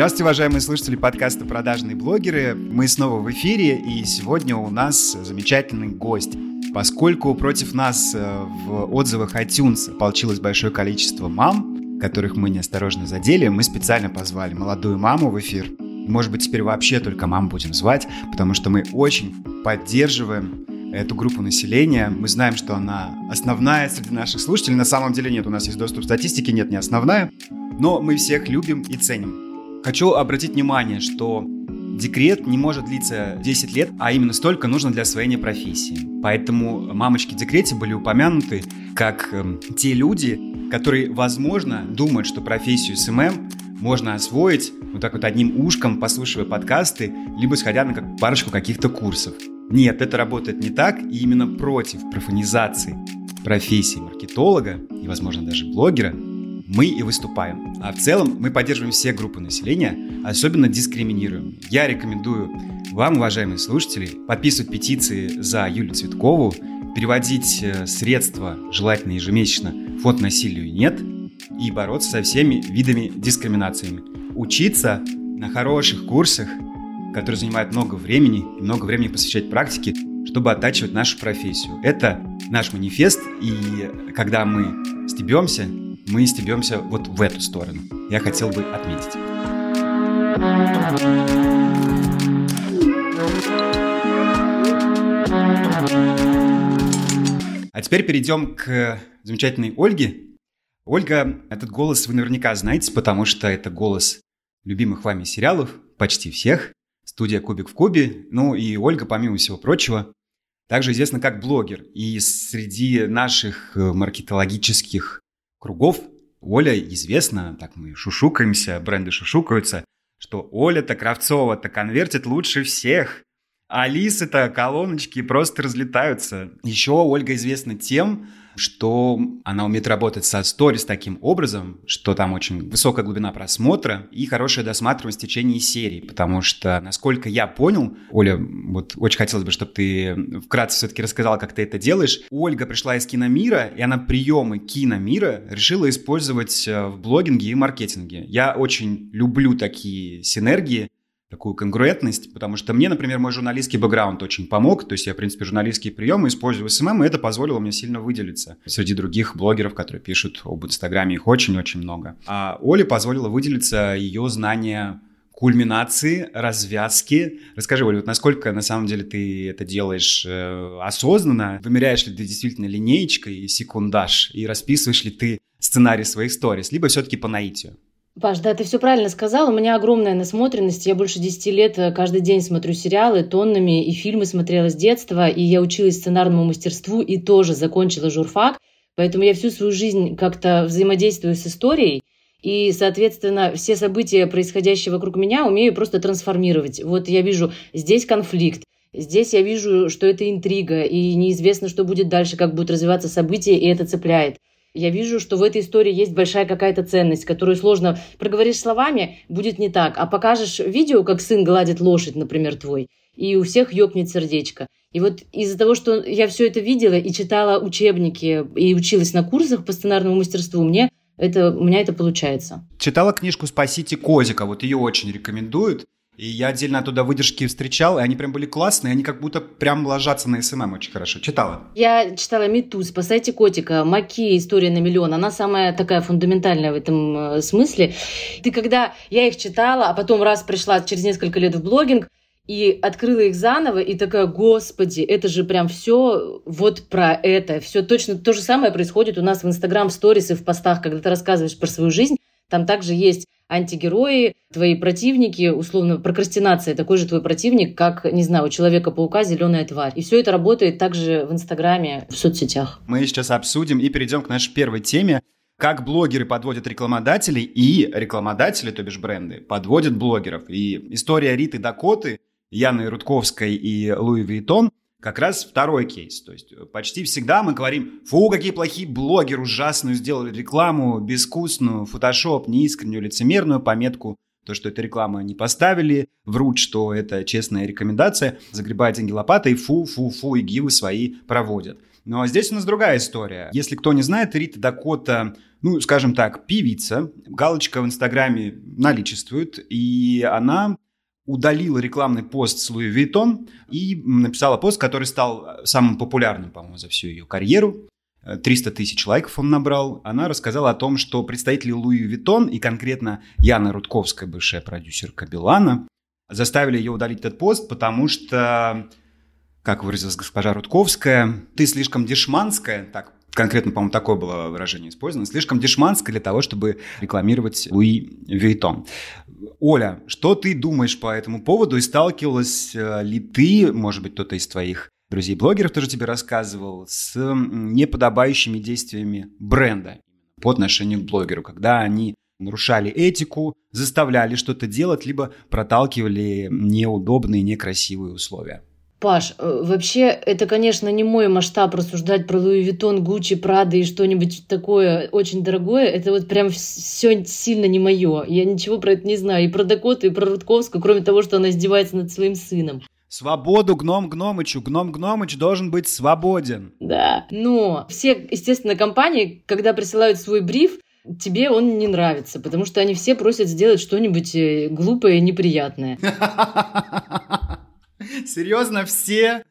Здравствуйте, уважаемые слушатели подкаста «Продажные блогеры». Мы снова в эфире, и сегодня у нас замечательный гость. Поскольку против нас э, в отзывах iTunes получилось большое количество мам, которых мы неосторожно задели, мы специально позвали молодую маму в эфир. Может быть, теперь вообще только мам будем звать, потому что мы очень поддерживаем эту группу населения. Мы знаем, что она основная среди наших слушателей. На самом деле нет, у нас есть доступ к статистике, нет, не основная. Но мы всех любим и ценим. Хочу обратить внимание, что декрет не может длиться 10 лет, а именно столько нужно для освоения профессии. Поэтому мамочки в декрете были упомянуты как э, те люди, которые, возможно, думают, что профессию SMM можно освоить вот так вот одним ушком, послушивая подкасты, либо сходя на как парочку каких-то курсов. Нет, это работает не так, и именно против профанизации профессии маркетолога и, возможно, даже блогера – мы и выступаем. А в целом мы поддерживаем все группы населения, особенно дискриминируем. Я рекомендую вам, уважаемые слушатели, подписывать петиции за Юлию Цветкову, переводить э, средства, желательно ежемесячно, фонд насилию нет, и бороться со всеми видами дискриминациями. Учиться на хороших курсах, которые занимают много времени, и много времени посвящать практике, чтобы оттачивать нашу профессию. Это наш манифест, и когда мы стебемся, мы стебемся вот в эту сторону. Я хотел бы отметить. А теперь перейдем к замечательной Ольге. Ольга, этот голос вы наверняка знаете, потому что это голос любимых вами сериалов, почти всех. Студия «Кубик в кубе». Ну и Ольга, помимо всего прочего, также известна как блогер. И среди наших э, маркетологических кругов Оля известна, так мы шушукаемся, бренды шушукаются, что Оля-то Кравцова-то конвертит лучше всех. А Алисы-то колоночки просто разлетаются. Еще Ольга известна тем, что она умеет работать со сторис таким образом, что там очень высокая глубина просмотра и хорошая досматриваемость в течение серии, потому что, насколько я понял, Оля, вот очень хотелось бы, чтобы ты вкратце все-таки рассказала, как ты это делаешь. Ольга пришла из киномира, и она приемы киномира решила использовать э, в блогинге и маркетинге. Я очень люблю такие синергии, такую конгруентность, потому что мне, например, мой журналистский бэкграунд очень помог, то есть я, в принципе, журналистские приемы использую в SMM, и это позволило мне сильно выделиться среди других блогеров, которые пишут об Инстаграме, их очень-очень много. А Оле позволило выделиться ее знание кульминации, развязки. Расскажи, Оля, вот насколько на самом деле ты это делаешь э, осознанно? Вымеряешь ли ты действительно линеечкой и секундаж? И расписываешь ли ты сценарий своих сторис? Либо все-таки по наитию? Паш, да, ты все правильно сказал. У меня огромная насмотренность. Я больше 10 лет э, каждый день смотрю сериалы тоннами и фильмы смотрела с детства. И я училась сценарному мастерству и тоже закончила журфак. Поэтому я всю свою жизнь как-то взаимодействую с историей. И, соответственно, все события, происходящие вокруг меня, умею просто трансформировать. Вот я вижу, здесь конфликт, здесь я вижу, что это интрига, и неизвестно, что будет дальше, как будут развиваться события, и это цепляет. Я вижу, что в этой истории есть большая какая-то ценность, которую сложно проговоришь словами, будет не так. А покажешь видео, как сын гладит лошадь, например, твой, и у всех ёкнет сердечко. И вот из-за того, что я все это видела и читала учебники, и училась на курсах по сценарному мастерству, мне это, у меня это получается. Читала книжку «Спасите котика», вот ее очень рекомендуют. И я отдельно оттуда выдержки встречал, и они прям были классные, они как будто прям ложатся на SMM очень хорошо. Читала? Я читала «Мету», «Спасайте котика», «Маки. История на миллион». Она самая такая фундаментальная в этом э, смысле. Ты когда я их читала, а потом раз пришла через несколько лет в блогинг, и открыла их заново, и такая, господи, это же прям все вот про это. Все точно то же самое происходит у нас в Инстаграм, сторис и в постах, когда ты рассказываешь про свою жизнь. Там также есть антигерои, твои противники, условно, прокрастинация такой же твой противник, как, не знаю, у Человека-паука зеленая тварь. И все это работает также в Инстаграме, в соцсетях. Мы сейчас обсудим и перейдем к нашей первой теме. Как блогеры подводят рекламодателей и рекламодатели, то бишь бренды, подводят блогеров. И история Риты Дакоты, Яны Рудковской и Луи Вейтон как раз второй кейс. То есть почти всегда мы говорим, фу, какие плохие блогеры, ужасную сделали рекламу, безвкусную, фотошоп, неискреннюю, лицемерную пометку, то, что это реклама не поставили, врут, что это честная рекомендация, загребают деньги лопатой, фу, фу, фу, и гивы свои проводят. Но здесь у нас другая история. Если кто не знает, Рита Дакота ну, скажем так, певица. Галочка в Инстаграме наличествует, и она удалила рекламный пост с Louis Vuitton и написала пост, который стал самым популярным, по-моему, за всю ее карьеру. 300 тысяч лайков он набрал. Она рассказала о том, что представители Louis Vuitton и конкретно Яна Рудковская, бывшая продюсерка Билана, заставили ее удалить этот пост, потому что, как выразилась госпожа Рудковская, ты слишком дешманская, так конкретно, по-моему, такое было выражение использовано, слишком дешманская для того, чтобы рекламировать Луи Виттон. Оля, что ты думаешь по этому поводу и сталкивалась э, ли ты, может быть, кто-то из твоих друзей-блогеров тоже тебе рассказывал, с неподобающими действиями бренда по отношению к блогеру, когда они нарушали этику, заставляли что-то делать, либо проталкивали неудобные, некрасивые условия. Паш, э, вообще, это, конечно, не мой масштаб рассуждать про Louis Vuitton, Gucci, Prada и что-нибудь такое очень дорогое. Это вот прям все сильно не мое. Я ничего про это не знаю. И про Дакоту, и про Рудковскую, кроме того, что она издевается над своим сыном. Свободу гном Гномычу. Гном Гномыч должен быть свободен. Да. Но все, естественно, компании, когда присылают свой бриф, тебе он не нравится, потому что они все просят сделать что-нибудь э, глупое и неприятное. Серьезно, все?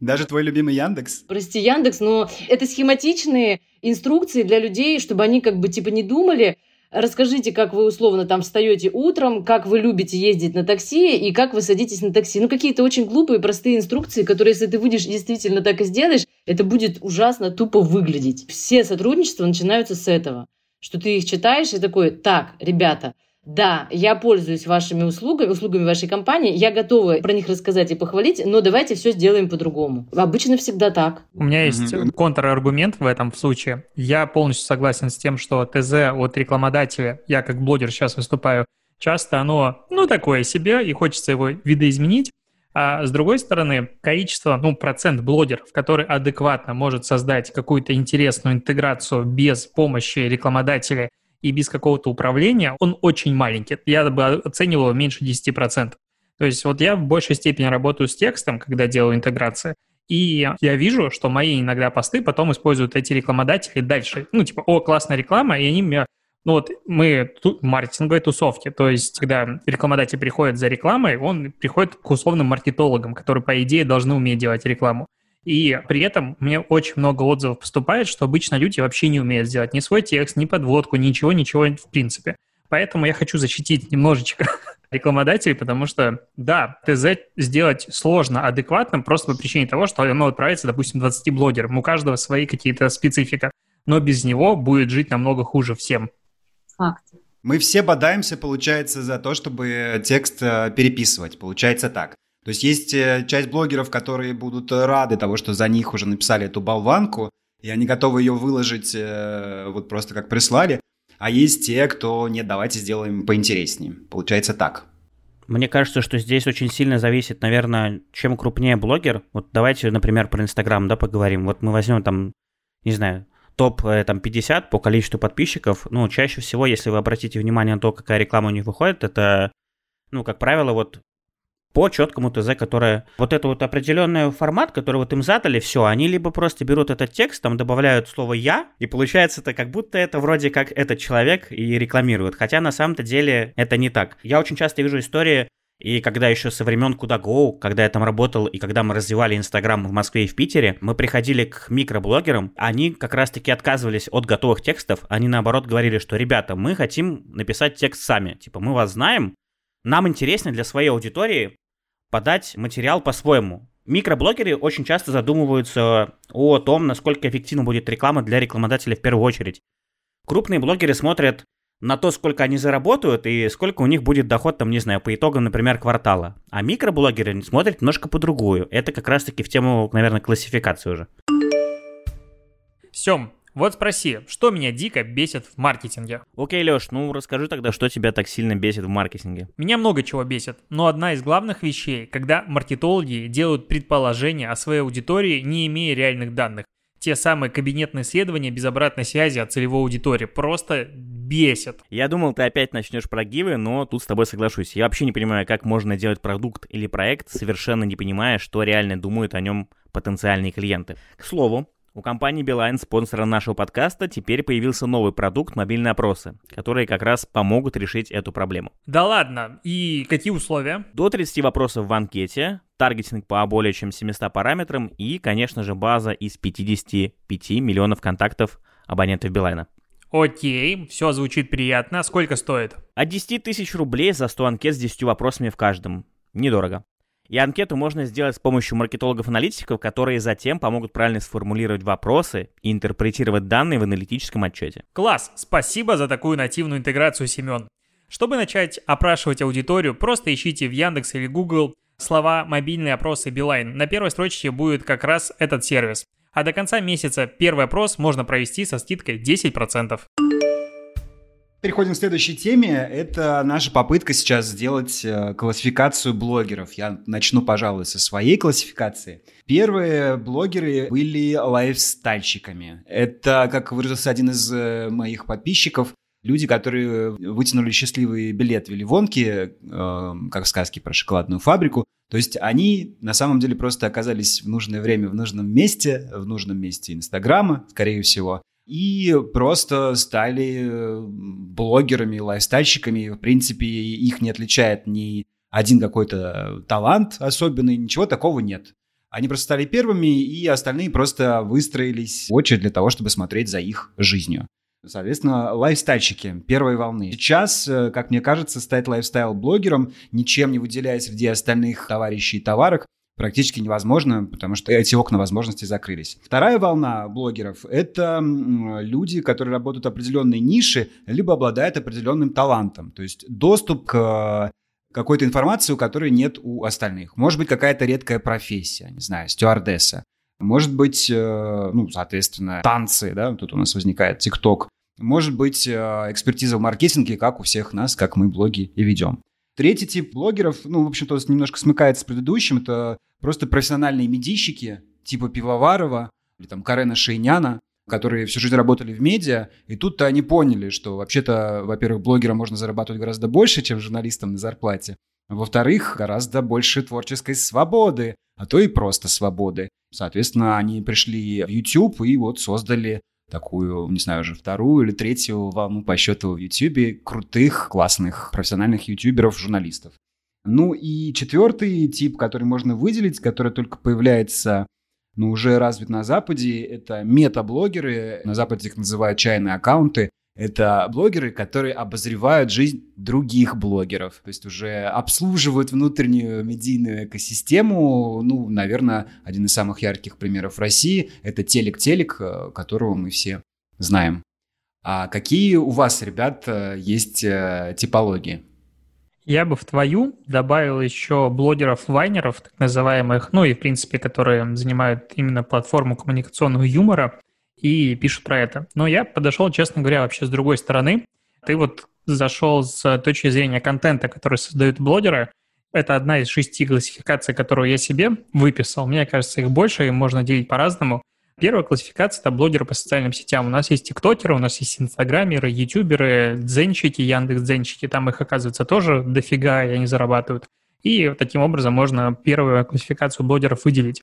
Даже твой любимый Яндекс? Прости, Яндекс, но это схематичные инструкции для людей, чтобы они как бы типа не думали, Расскажите, как вы условно там встаете утром, как вы любите ездить на такси и как вы садитесь на такси. Ну, какие-то очень глупые, простые инструкции, которые, если ты выйдешь действительно так и сделаешь, это будет ужасно тупо выглядеть. Все сотрудничества начинаются с этого, что ты их читаешь и такой, так, ребята, да, я пользуюсь вашими услугами, услугами вашей компании, я готова про них рассказать и похвалить, но давайте все сделаем по-другому. Обычно всегда так. У меня есть mm-hmm. контраргумент в этом случае. Я полностью согласен с тем, что ТЗ от рекламодателя, я как блогер сейчас выступаю, часто оно, ну, такое себе, и хочется его видоизменить. А с другой стороны, количество, ну, процент блогеров, который адекватно может создать какую-то интересную интеграцию без помощи рекламодателя и без какого-то управления, он очень маленький. Я бы оценивал его меньше 10%. То есть вот я в большей степени работаю с текстом, когда делаю интеграции, и я вижу, что мои иногда посты потом используют эти рекламодатели дальше. Ну, типа, о, классная реклама, и они мне ну вот мы тут маркетинговые тусовки, то есть когда рекламодатель приходит за рекламой, он приходит к условным маркетологам, которые, по идее, должны уметь делать рекламу. И при этом мне очень много отзывов поступает, что обычно люди вообще не умеют сделать ни свой текст, ни подводку, ничего, ничего в принципе. Поэтому я хочу защитить немножечко рекламодателей, потому что, да, ТЗ сделать сложно адекватным просто по причине того, что оно отправится, допустим, 20 блогерам. У каждого свои какие-то специфика. Но без него будет жить намного хуже всем. Факт. Мы все бодаемся, получается, за то, чтобы текст э, переписывать. Получается так. То есть есть э, часть блогеров, которые будут рады того, что за них уже написали эту болванку, и они готовы ее выложить э, вот просто как прислали. А есть те, кто нет, давайте сделаем поинтереснее. Получается так. Мне кажется, что здесь очень сильно зависит, наверное, чем крупнее блогер. Вот давайте, например, про Инстаграм, да, поговорим. Вот мы возьмем там, не знаю, топ э, там 50 по количеству подписчиков. Ну, чаще всего, если вы обратите внимание на то, какая реклама у них выходит, это, ну, как правило, вот по четкому ТЗ, которое... Вот это вот определенный формат, который вот им задали, все, они либо просто берут этот текст, там добавляют слово «я», и получается это как будто это вроде как этот человек и рекламирует. Хотя на самом-то деле это не так. Я очень часто вижу истории, и когда еще со времен Куда Go, когда я там работал, и когда мы развивали Инстаграм в Москве и в Питере, мы приходили к микроблогерам, они как раз-таки отказывались от готовых текстов, они наоборот говорили, что, ребята, мы хотим написать текст сами, типа, мы вас знаем, нам интересно для своей аудитории подать материал по-своему. Микроблогеры очень часто задумываются о том, насколько эффективна будет реклама для рекламодателя в первую очередь. Крупные блогеры смотрят на то, сколько они заработают и сколько у них будет доход, там, не знаю, по итогам, например, квартала. А микроблогеры смотрят немножко по-другую. Это как раз-таки в тему, наверное, классификации уже. Сем, вот спроси, что меня дико бесит в маркетинге? Окей, Леш, ну расскажи тогда, что тебя так сильно бесит в маркетинге? Меня много чего бесит, но одна из главных вещей, когда маркетологи делают предположения о своей аудитории, не имея реальных данных. Те самые кабинетные исследования без обратной связи от целевой аудитории просто бесят. Я думал, ты опять начнешь про гивы, но тут с тобой соглашусь. Я вообще не понимаю, как можно делать продукт или проект, совершенно не понимая, что реально думают о нем потенциальные клиенты. К слову, У компании Beeline, спонсора нашего подкаста, теперь появился новый продукт мобильные опросы, которые как раз помогут решить эту проблему. Да ладно, и какие условия? До 30 вопросов в анкете, таргетинг по более чем 700 параметрам и, конечно же, база из 55 миллионов контактов абонентов Билайна. Окей, все звучит приятно. Сколько стоит? От 10 тысяч рублей за 100 анкет с 10 вопросами в каждом. Недорого. И анкету можно сделать с помощью маркетологов-аналитиков, которые затем помогут правильно сформулировать вопросы и интерпретировать данные в аналитическом отчете. Класс! Спасибо за такую нативную интеграцию, Семен. Чтобы начать опрашивать аудиторию, просто ищите в Яндекс или Google слова «мобильные опросы Билайн». На первой строчке будет как раз этот сервис. А до конца месяца первый опрос можно провести со скидкой 10%. Переходим к следующей теме. Это наша попытка сейчас сделать э, классификацию блогеров. Я начну, пожалуй, со своей классификации. Первые блогеры были лайфстайльщиками. Это, как выразился один из э, моих подписчиков, люди, которые вытянули счастливый билет в Ливонке, э, как в сказке про шоколадную фабрику. То есть они на самом деле просто оказались в нужное время в нужном месте, в нужном месте Инстаграма, скорее всего и просто стали э, блогерами, лайфстайльщиками. В принципе, их не отличает ни один какой-то талант особенный, ничего такого нет. Они просто стали первыми, и остальные просто выстроились в очередь для того, чтобы смотреть за их жизнью. Соответственно, лайфстайльщики первой волны. Сейчас, э, как мне кажется, стать лайфстайл-блогером, ничем не выделяясь среди остальных товарищей и товарок, практически невозможно, потому что эти окна возможностей закрылись. Вторая волна блогеров — это люди, которые работают в определенной нише, либо обладают определенным талантом. То есть доступ к какой-то информации, у которой нет у остальных. Может быть, какая-то редкая профессия, не знаю, стюардесса. Может быть, э, ну, соответственно, танцы, да, тут у нас возникает ТикТок. Может быть, э, экспертиза в маркетинге, как у всех нас, как мы блоги и ведем. Третий тип блогеров, ну, в общем-то, немножко смыкается с предыдущим, это просто профессиональные медийщики, типа Пивоварова или там Карена Шейняна, которые всю жизнь работали в медиа, и тут-то они поняли, что вообще-то, во-первых, блогерам можно зарабатывать гораздо больше, чем журналистам на зарплате, во-вторых, гораздо больше творческой свободы, а то и просто свободы. Соответственно, они пришли в YouTube и вот создали такую, не знаю, уже вторую или третью волну по счету в YouTube крутых, классных, профессиональных ютуберов, журналистов. Ну и четвертый тип, который можно выделить, который только появляется, ну, уже развит на Западе, это метаблогеры. На Западе их называют чайные аккаунты. Это блогеры, которые обозревают жизнь других блогеров, то есть уже обслуживают внутреннюю медийную экосистему. Ну, наверное, один из самых ярких примеров России – это телек-телек, э, которого мы все знаем. А какие у вас, ребят, э, есть э, типологии? Я бы в твою добавил еще блогеров-вайнеров, так называемых, ну и, в принципе, которые занимают именно платформу коммуникационного юмора и пишут про это. Но я подошел, честно говоря, вообще с другой стороны. Ты вот зашел с точки зрения контента, который создают блогеры. Это одна из шести классификаций, которую я себе выписал. Мне кажется, их больше, и можно делить по-разному. Первая классификация – это блогеры по социальным сетям. У нас есть тиктокеры, у нас есть инстаграмеры, ютуберы, дзенчики, яндекс дзенчики. Там их, оказывается, тоже дофига, и они зарабатывают. И таким образом можно первую классификацию блогеров выделить.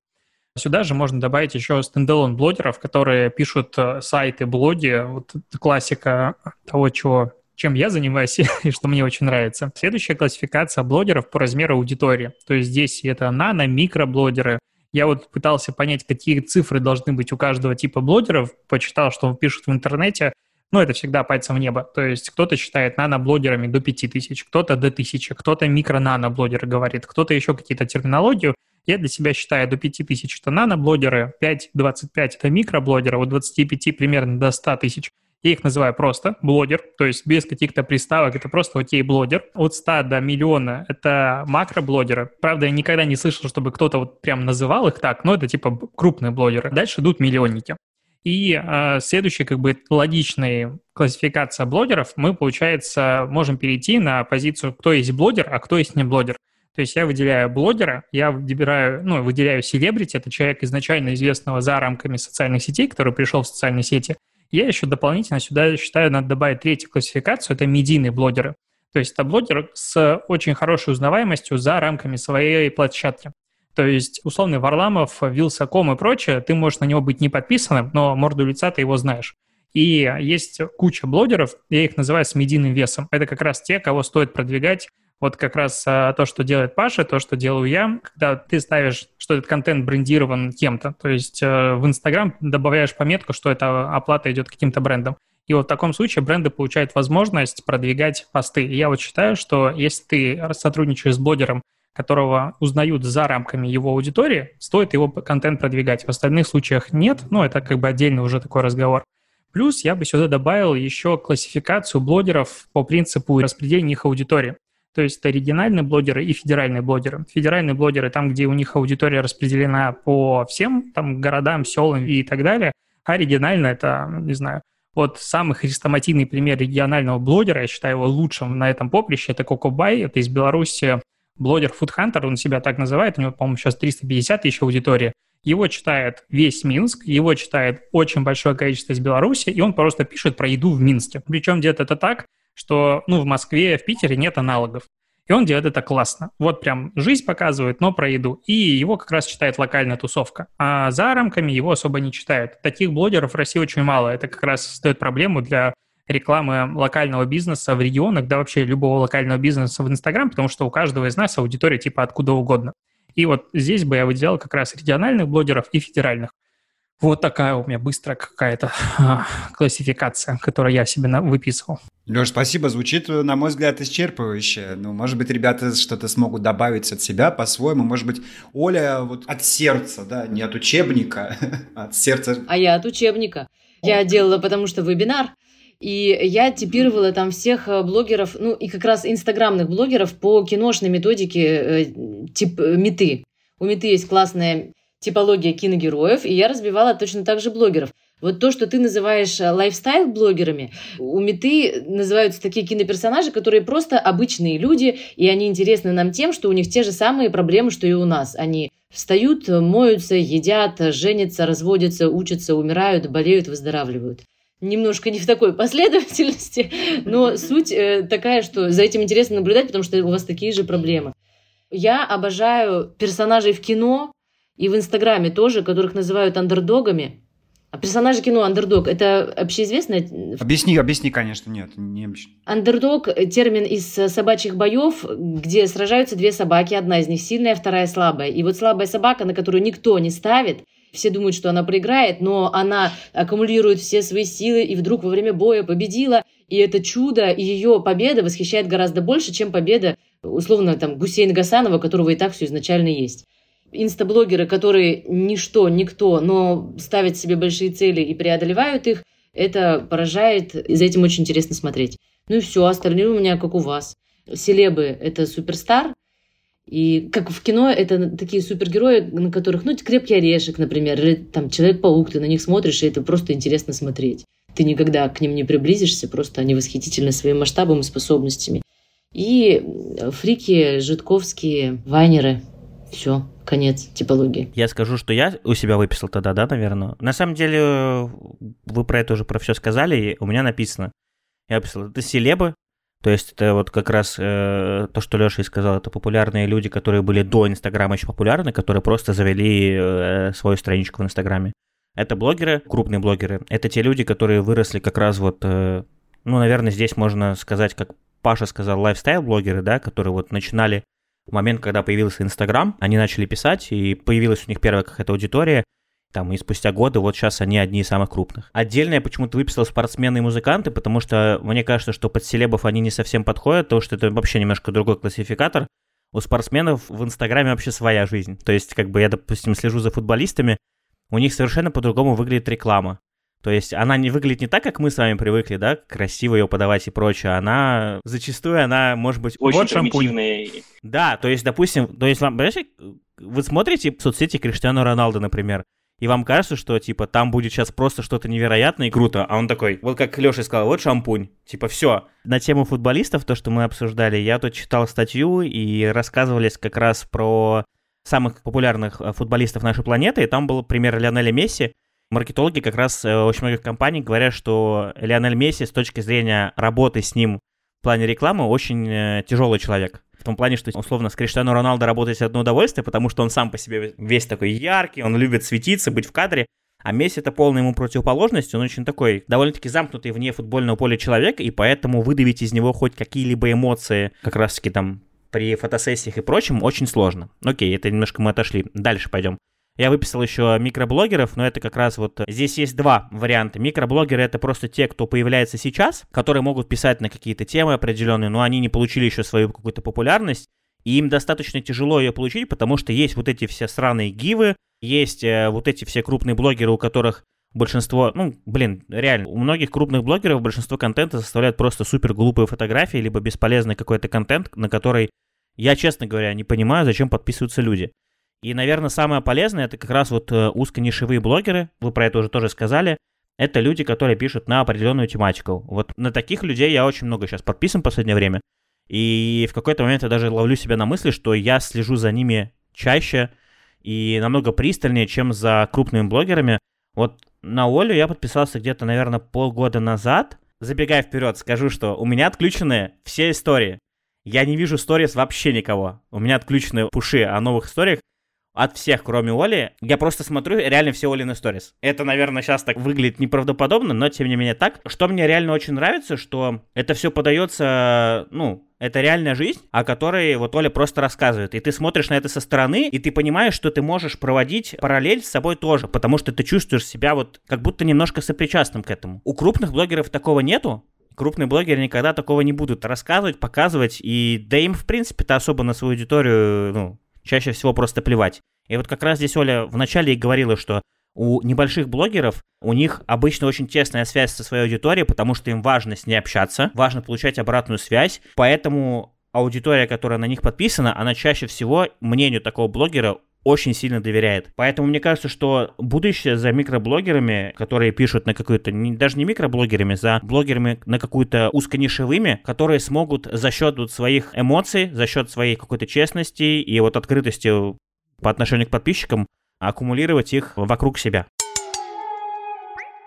Сюда же можно добавить еще стендалон блогеров, которые пишут э, сайты, блоги. Вот классика того, чего чем я занимаюсь и что мне очень нравится. Следующая классификация блогеров по размеру аудитории. То есть здесь это нано, микроблогеры, я вот пытался понять, какие цифры должны быть у каждого типа блогеров, почитал, что пишут в интернете, ну, это всегда пальцем в небо. То есть кто-то считает наноблогерами до 5000, кто-то до 1000, кто-то микро-наноблогер говорит, кто-то еще какие-то терминологию. Я для себя считаю до 5000 это наноблогеры, 5-25 это микроблогеры, от 25 примерно до 100 тысяч – я их называю просто блогер, то есть без каких-то приставок, это просто окей блогер. От 100 до миллиона — это макроблогеры. Правда, я никогда не слышал, чтобы кто-то вот прям называл их так, но это типа крупные блогеры. Дальше идут миллионники. И э, следующая как бы логичная классификация блогеров, мы, получается, можем перейти на позицию, кто есть блогер, а кто есть не блогер. То есть я выделяю блогера, я выбираю, ну, выделяю селебрити, это человек изначально известного за рамками социальных сетей, который пришел в социальные сети, я еще дополнительно сюда считаю, надо добавить третью классификацию, это медийные блогеры. То есть это блогер с очень хорошей узнаваемостью за рамками своей площадки. То есть, условный Варламов, Вилсаком и прочее, ты можешь на него быть не подписанным, но морду лица ты его знаешь. И есть куча блогеров, я их называю с медийным весом. Это как раз те, кого стоит продвигать. Вот как раз а, то, что делает Паша, то, что делаю я, когда ты ставишь, что этот контент брендирован кем-то, то есть э, в Инстаграм добавляешь пометку, что эта оплата идет каким-то брендом. И вот в таком случае бренды получают возможность продвигать посты. И я вот считаю, что если ты сотрудничаешь с блогером, которого узнают за рамками его аудитории, стоит его контент продвигать. В остальных случаях нет, ну, это как бы отдельный уже такой разговор. Плюс я бы сюда добавил еще классификацию блогеров по принципу распределения их аудитории. То есть это региональные блогеры и федеральные блогеры. Федеральные блогеры там, где у них аудитория распределена по всем там городам, селам и так далее, а регионально это, не знаю, вот самый хрестоматийный пример регионального блогера, я считаю его лучшим на этом поприще, это Кокобай, это из Беларуси блогер Food Hunter, он себя так называет, у него, по-моему, сейчас 350 тысяч аудитории. Его читает весь Минск, его читает очень большое количество из Беларуси, и он просто пишет про еду в Минске. Причем где-то это так, что ну, в Москве, в Питере нет аналогов. И он делает это классно. Вот прям жизнь показывает, но про еду. И его как раз читает локальная тусовка. А за рамками его особо не читают. Таких блогеров в России очень мало. Это как раз создает проблему для рекламы локального бизнеса в регионах, да вообще любого локального бизнеса в Инстаграм, потому что у каждого из нас аудитория типа откуда угодно. И вот здесь бы я выделял как раз региональных блогеров и федеральных. Вот такая у меня быстрая какая-то а, классификация, которую я себе на, выписывал. Леш, спасибо. Звучит, на мой взгляд, исчерпывающе. Ну, может быть, ребята что-то смогут добавить от себя по-своему. Может быть, Оля вот от сердца, да, не от учебника, а от сердца. А я от учебника. Я делала, потому что вебинар. И я типировала там всех э, блогеров, ну и как раз инстаграмных блогеров по киношной методике э, тип э, меты. У меты есть классная типология киногероев, и я разбивала точно так же блогеров. Вот то, что ты называешь э, лайфстайл-блогерами, у Меты называются такие киноперсонажи, которые просто обычные люди, и они интересны нам тем, что у них те же самые проблемы, что и у нас. Они встают, моются, едят, женятся, разводятся, учатся, умирают, болеют, выздоравливают немножко не в такой последовательности, но суть э, такая, что за этим интересно наблюдать, потому что у вас такие же проблемы. Я обожаю персонажей в кино, и в Инстаграме тоже, которых называют андердогами. А персонажи кино андердог – это общеизвестное? Объясни, объясни, конечно, нет. Не... Андердог – термин из собачьих боев, где сражаются две собаки, одна из них сильная, вторая слабая. И вот слабая собака, на которую никто не ставит, все думают, что она проиграет, но она аккумулирует все свои силы и вдруг во время боя победила. И это чудо, и ее победа восхищает гораздо больше, чем победа, условно, там, Гусейна Гасанова, которого и так все изначально есть инстаблогеры, которые ничто, никто, но ставят себе большие цели и преодолевают их, это поражает, и за этим очень интересно смотреть. Ну и все, остальные у меня как у вас. Селебы – это суперстар, и как в кино, это такие супергерои, на которых, ну, крепкий орешек, например, или там Человек-паук, ты на них смотришь, и это просто интересно смотреть. Ты никогда к ним не приблизишься, просто они восхитительны своим масштабом и способностями. И фрики, житковские, вайнеры – все, конец типологии. Я скажу, что я у себя выписал тогда, да, наверное. На самом деле, вы про это уже про все сказали, и у меня написано. Я выписал, это селебы, то есть это вот как раз э, то, что Леша и сказал, это популярные люди, которые были до Инстаграма еще популярны, которые просто завели э, свою страничку в Инстаграме. Это блогеры, крупные блогеры. Это те люди, которые выросли как раз вот, э, ну, наверное, здесь можно сказать, как Паша сказал, лайфстайл-блогеры, да, которые вот начинали в момент, когда появился Инстаграм, они начали писать, и появилась у них первая какая-то аудитория, там, и спустя годы вот сейчас они одни из самых крупных. Отдельно я почему-то выписал спортсмены и музыканты, потому что мне кажется, что под селебов они не совсем подходят, потому что это вообще немножко другой классификатор. У спортсменов в Инстаграме вообще своя жизнь. То есть, как бы я, допустим, слежу за футболистами, у них совершенно по-другому выглядит реклама. То есть она не выглядит не так, как мы с вами привыкли, да, красиво ее подавать и прочее. Она зачастую она может быть очень вот примитивная. Да, то есть, допустим, то есть вам, вы смотрите соцсети Криштиану Роналду, например, и вам кажется, что, типа, там будет сейчас просто что-то невероятное и круто, а он такой, вот как Леша сказал, вот шампунь, типа, все. На тему футболистов, то, что мы обсуждали, я тут читал статью, и рассказывались как раз про самых популярных э, футболистов нашей планеты, и там был пример Лионеля Месси, маркетологи как раз э, очень многих компаний говорят, что Лионель Месси с точки зрения работы с ним в плане рекламы очень э, тяжелый человек. В том плане, что условно с Криштиану Роналдо работать одно удовольствие, потому что он сам по себе весь такой яркий, он любит светиться, быть в кадре. А Месси это полная ему противоположность, он очень такой довольно-таки замкнутый вне футбольного поля человек, и поэтому выдавить из него хоть какие-либо эмоции, как раз-таки там при фотосессиях и прочем, очень сложно. Окей, это немножко мы отошли. Дальше пойдем. Я выписал еще микроблогеров, но это как раз вот... Здесь есть два варианта. Микроблогеры — это просто те, кто появляется сейчас, которые могут писать на какие-то темы определенные, но они не получили еще свою какую-то популярность, и им достаточно тяжело ее получить, потому что есть вот эти все сраные гивы, есть э, вот эти все крупные блогеры, у которых большинство, ну, блин, реально, у многих крупных блогеров большинство контента составляет просто супер глупые фотографии, либо бесполезный какой-то контент, на который я, честно говоря, не понимаю, зачем подписываются люди. И, наверное, самое полезное это как раз вот э, узконишевые блогеры, вы про это уже тоже сказали. Это люди, которые пишут на определенную тематику. Вот на таких людей я очень много сейчас подписан в последнее время. И в какой-то момент я даже ловлю себя на мысли, что я слежу за ними чаще и намного пристальнее, чем за крупными блогерами. Вот на Олю я подписался где-то, наверное, полгода назад. Забегая вперед, скажу, что у меня отключены все истории. Я не вижу сторис вообще никого. У меня отключены пуши о новых историях от всех, кроме Оли. Я просто смотрю реально все Олины сторис. Это, наверное, сейчас так выглядит неправдоподобно, но тем не менее так. Что мне реально очень нравится, что это все подается, ну, это реальная жизнь, о которой вот Оля просто рассказывает. И ты смотришь на это со стороны, и ты понимаешь, что ты можешь проводить параллель с собой тоже, потому что ты чувствуешь себя вот как будто немножко сопричастным к этому. У крупных блогеров такого нету, крупные блогеры никогда такого не будут рассказывать, показывать, и да им, в принципе-то, особо на свою аудиторию, ну, чаще всего просто плевать. И вот как раз здесь Оля вначале и говорила, что у небольших блогеров, у них обычно очень тесная связь со своей аудиторией, потому что им важно с ней общаться, важно получать обратную связь, поэтому аудитория, которая на них подписана, она чаще всего мнению такого блогера очень сильно доверяет. Поэтому мне кажется, что будущее за микроблогерами, которые пишут на какую-то, даже не микроблогерами, за блогерами на какую-то узконишевыми, которые смогут за счет вот своих эмоций, за счет своей какой-то честности и вот открытости по отношению к подписчикам аккумулировать их вокруг себя.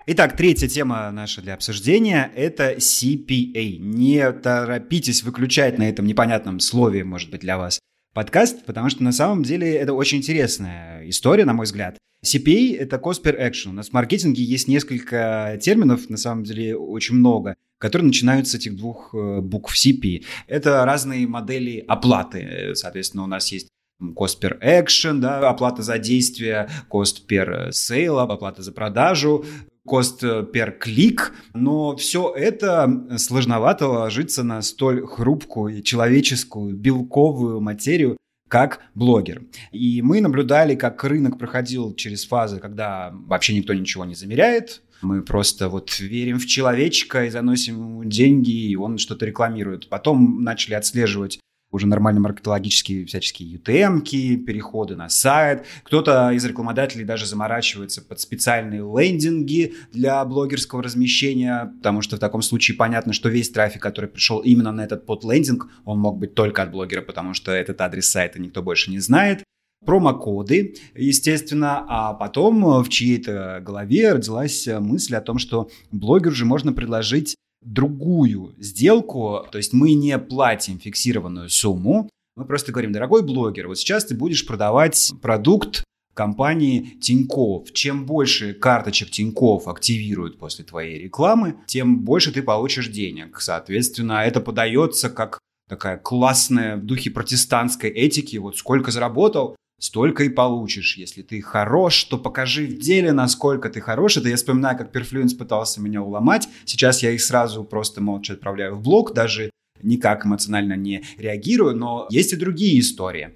Итак, третья тема наша для обсуждения – это CPA. Не торопитесь выключать на этом непонятном слове, может быть, для вас подкаст, потому что на самом деле это очень интересная история, на мой взгляд. CPA – это Cost Per Action. У нас в маркетинге есть несколько терминов, на самом деле очень много, которые начинаются с этих двух э, букв CP. Это разные модели оплаты. Соответственно, у нас есть cost per action, да, оплата за действие, cost per sale, оплата за продажу, cost per click, но все это сложновато ложится на столь хрупкую человеческую белковую материю, как блогер. И мы наблюдали, как рынок проходил через фазы, когда вообще никто ничего не замеряет, мы просто вот верим в человечка и заносим ему деньги, и он что-то рекламирует. Потом начали отслеживать уже нормальные маркетологические всяческие UTM-ки, переходы на сайт. Кто-то из рекламодателей даже заморачивается под специальные лендинги для блогерского размещения, потому что в таком случае понятно, что весь трафик, который пришел именно на этот подлендинг, он мог быть только от блогера, потому что этот адрес сайта никто больше не знает промокоды, естественно, а потом в чьей-то голове родилась мысль о том, что блогеру же можно предложить другую сделку, то есть мы не платим фиксированную сумму, мы просто говорим, дорогой блогер, вот сейчас ты будешь продавать продукт компании Тиньков. Чем больше карточек Тиньков активируют после твоей рекламы, тем больше ты получишь денег. Соответственно, это подается как такая классная в духе протестантской этики. Вот сколько заработал, столько и получишь. Если ты хорош, то покажи в деле, насколько ты хорош. Это я вспоминаю, как Перфлюенс пытался меня уломать. Сейчас я их сразу просто молча отправляю в блог, даже никак эмоционально не реагирую. Но есть и другие истории.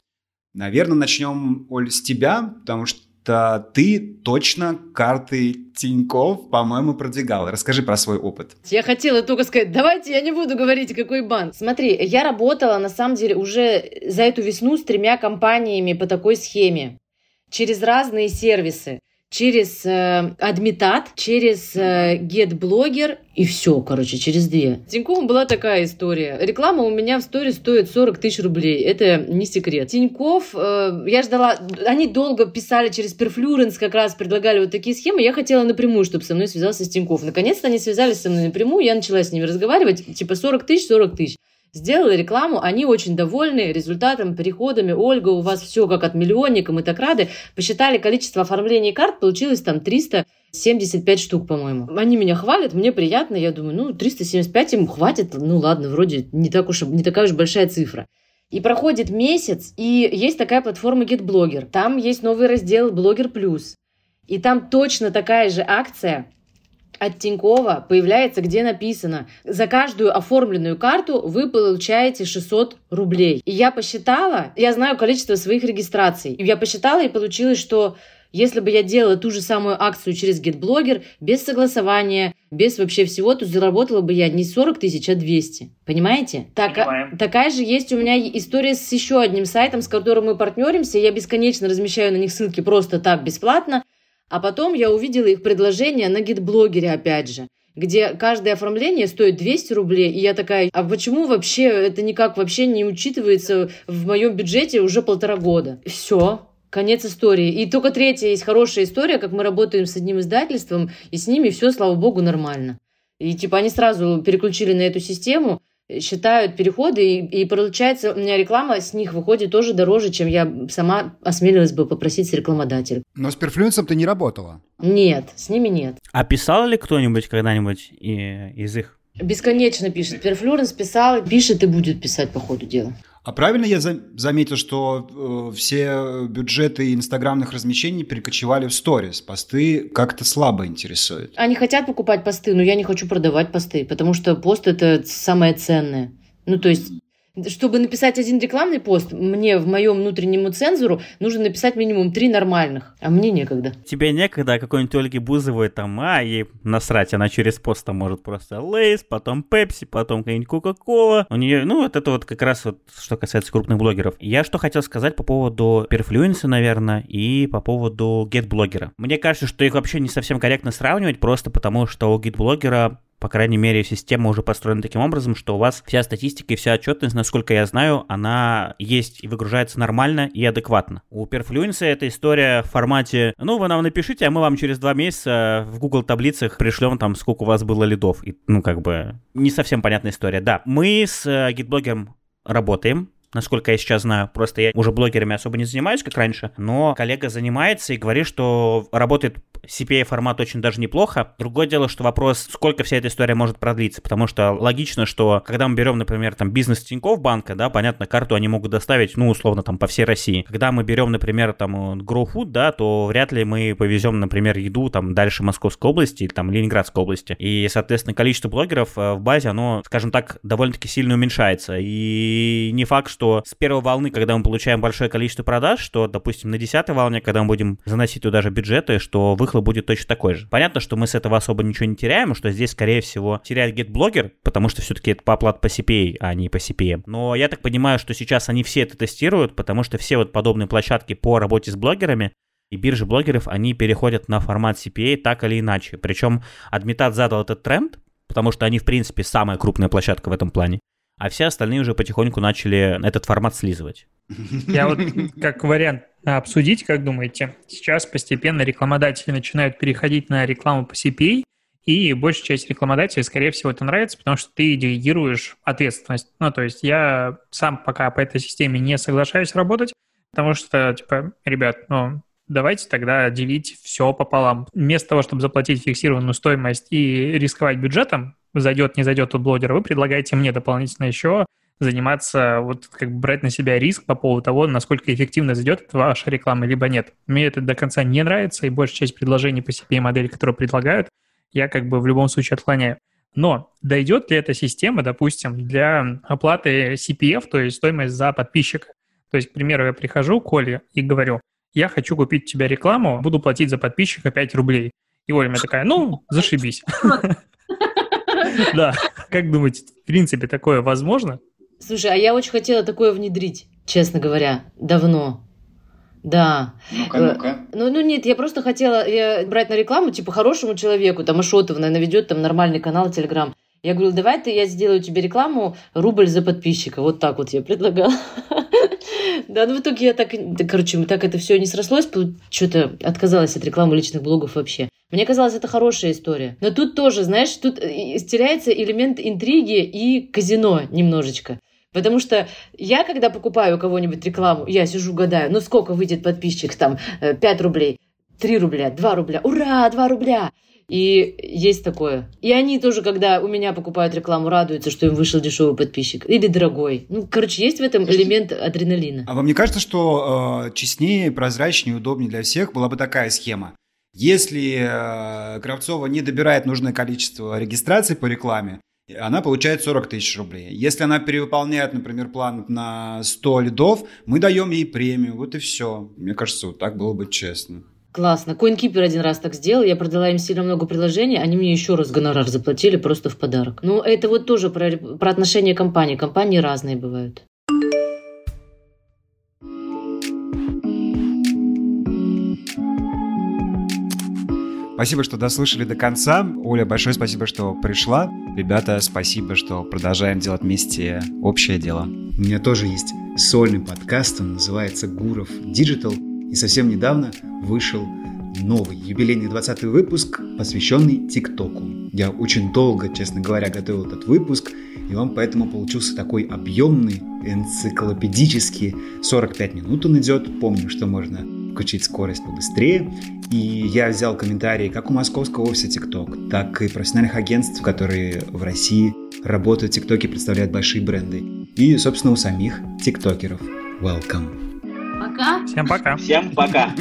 Наверное, начнем, Оль, с тебя, потому что то ты точно карты Тиньков, по-моему, продвигал. Расскажи про свой опыт. Я хотела только сказать, давайте я не буду говорить, какой банк. Смотри, я работала, на самом деле, уже за эту весну с тремя компаниями по такой схеме. Через разные сервисы через э, Адмитат, через э, GetBlogger и все, короче, через две. Тинькофф была такая история. Реклама у меня в сторе стоит 40 тысяч рублей. Это не секрет. Тинькофф, э, я ждала... Они долго писали через Перфлюренс, как раз предлагали вот такие схемы. Я хотела напрямую, чтобы со мной связался с Тинькофф. Наконец-то они связались со мной напрямую. Я начала с ними разговаривать. Типа 40 тысяч, 40 тысяч. Сделала рекламу, они очень довольны результатом, переходами. Ольга, у вас все как от миллионника, мы так рады. Посчитали количество оформлений карт, получилось там 375 штук, по-моему. Они меня хвалят, мне приятно, я думаю, ну, 375 им хватит, ну ладно, вроде не, так уж, не такая уж большая цифра. И проходит месяц, и есть такая платформа GetBlogger. Там есть новый раздел Блогер Плюс. И там точно такая же акция от Тинькова появляется, где написано, за каждую оформленную карту вы получаете 600 рублей. И я посчитала, я знаю количество своих регистраций, и я посчитала, и получилось, что если бы я делала ту же самую акцию через GetBlogger, без согласования, без вообще всего, то заработала бы я не 40 тысяч, а 200. Понимаете? Так, такая же есть у меня история с еще одним сайтом, с которым мы партнеримся. Я бесконечно размещаю на них ссылки просто так, бесплатно. А потом я увидела их предложение на гидблогере опять же где каждое оформление стоит 200 рублей, и я такая, а почему вообще это никак вообще не учитывается в моем бюджете уже полтора года? Все, конец истории. И только третья есть хорошая история, как мы работаем с одним издательством, и с ними все, слава богу, нормально. И типа они сразу переключили на эту систему, считают переходы, и, и получается, у меня реклама с них выходит тоже дороже, чем я сама осмелилась бы попросить с рекламодателя. Но с перфлюенсом ты не работала? Нет, с ними нет. А писал ли кто-нибудь когда-нибудь из их? Бесконечно пишет. Перфлюренс писал, пишет и будет писать по ходу дела. А правильно я за- заметил, что э, все бюджеты инстаграмных размещений перекочевали в сторис? Посты как-то слабо интересуют. Они хотят покупать посты, но я не хочу продавать посты, потому что пост это самое ценное. Ну, то есть чтобы написать один рекламный пост, мне в моем внутреннему цензуру нужно написать минимум три нормальных, а мне некогда. Тебе некогда, а какой-нибудь Ольги Бузовой там, а, ей насрать, она через пост там может просто Лейс, потом Пепси, потом какая-нибудь Кока-Кола. У нее, ну, вот это вот как раз вот, что касается крупных блогеров. Я что хотел сказать по поводу Perfluence, наверное, и по поводу GetBlogger. Мне кажется, что их вообще не совсем корректно сравнивать, просто потому что у GetBlogger по крайней мере, система уже построена таким образом, что у вас вся статистика и вся отчетность, насколько я знаю, она есть и выгружается нормально и адекватно. У Perfluence эта история в формате, ну, вы нам напишите, а мы вам через два месяца в Google таблицах пришлем там, сколько у вас было лидов. И, ну, как бы, не совсем понятная история. Да, мы с гитблогером э, работаем, насколько я сейчас знаю. Просто я уже блогерами особо не занимаюсь, как раньше. Но коллега занимается и говорит, что работает CPA-формат очень даже неплохо. Другое дело, что вопрос, сколько вся эта история может продлиться, потому что логично, что когда мы берем, например, там бизнес Тинькофф банка, да, понятно, карту они могут доставить, ну, условно, там по всей России. Когда мы берем, например, там GrowFood, да, то вряд ли мы повезем, например, еду там дальше Московской области или там Ленинградской области. И, соответственно, количество блогеров э, в базе, оно, скажем так, довольно-таки сильно уменьшается. И не факт, что что с первой волны, когда мы получаем большое количество продаж, что, допустим, на десятой волне, когда мы будем заносить туда же бюджеты, что выхлоп будет точно такой же. Понятно, что мы с этого особо ничего не теряем, что здесь, скорее всего, теряет GetBlogger, потому что все-таки это по оплат по CPA, а не по CPM. Но я так понимаю, что сейчас они все это тестируют, потому что все вот подобные площадки по работе с блогерами, и биржи блогеров, они переходят на формат CPA так или иначе. Причем Адмитат задал этот тренд, потому что они, в принципе, самая крупная площадка в этом плане а все остальные уже потихоньку начали этот формат слизывать. Я вот как вариант обсудить, как думаете, сейчас постепенно рекламодатели начинают переходить на рекламу по CPA, и большая часть рекламодателей, скорее всего, это нравится, потому что ты делегируешь ответственность. Ну, то есть я сам пока по этой системе не соглашаюсь работать, потому что, типа, ребят, ну, давайте тогда делить все пополам. Вместо того, чтобы заплатить фиксированную стоимость и рисковать бюджетом, зайдет, не зайдет тот блогер, вы предлагаете мне дополнительно еще заниматься, вот как бы брать на себя риск по поводу того, насколько эффективно зайдет ваша реклама, либо нет. Мне это до конца не нравится, и большая часть предложений по CPA-модели, которые предлагают, я как бы в любом случае отклоняю. Но дойдет ли эта система, допустим, для оплаты CPF, то есть стоимость за подписчика? То есть, к примеру, я прихожу к Оле и говорю, я хочу купить у тебя рекламу, буду платить за подписчика 5 рублей. И Оля мне такая, ну, зашибись. Да. Как думаете, в принципе, такое возможно? Слушай, а я очень хотела такое внедрить, честно говоря, давно. Да. Ну-ка, ну-ка. Ну, ну нет, я просто хотела я брать на рекламу, типа, хорошему человеку, там, Ашотов, наверное, ведет там нормальный канал, Телеграм. Я говорю, давай ты, я сделаю тебе рекламу, рубль за подписчика. Вот так вот я предлагала. Да, ну в итоге я так, короче, так это все не срослось, что-то отказалась от рекламы личных блогов вообще. Мне казалось, это хорошая история. Но тут тоже, знаешь, тут э, теряется элемент интриги и казино немножечко. Потому что я, когда покупаю у кого-нибудь рекламу, я сижу, гадаю, ну сколько выйдет подписчик, там, 5 э, рублей, 3 рубля, 2 рубля, ура, 2 рубля. И есть такое. И они тоже, когда у меня покупают рекламу, радуются, что им вышел дешевый подписчик. Или дорогой. Ну, короче, есть в этом элемент адреналина. А вам не кажется, что э, честнее, прозрачнее, удобнее для всех была бы такая схема? Если э, Кравцова не добирает нужное количество регистраций по рекламе, она получает 40 тысяч рублей. Если она перевыполняет, например, план на 100 лидов, мы даем ей премию. Вот и все. Мне кажется, вот так было бы честно. Классно. CoinKeeper один раз так сделал. Я продала им сильно много приложений. Они мне еще раз гонорар заплатили просто в подарок. Ну, это вот тоже про, про отношения компании. Компании разные бывают. Спасибо, что дослушали до конца. Оля, большое спасибо, что пришла. Ребята, спасибо, что продолжаем делать вместе общее дело. У меня тоже есть сольный подкаст, он называется «Гуров Digital». И совсем недавно вышел новый юбилейный 20 выпуск, посвященный ТикТоку. Я очень долго, честно говоря, готовил этот выпуск, и он поэтому получился такой объемный, энциклопедический. 45 минут он идет. Помню, что можно включить скорость побыстрее. И я взял комментарии как у московского офиса TikTok, так и профессиональных агентств, которые в России работают в TikTok и представляют большие бренды. И, собственно, у самих тиктокеров. Welcome. Пока. Всем пока. Всем пока.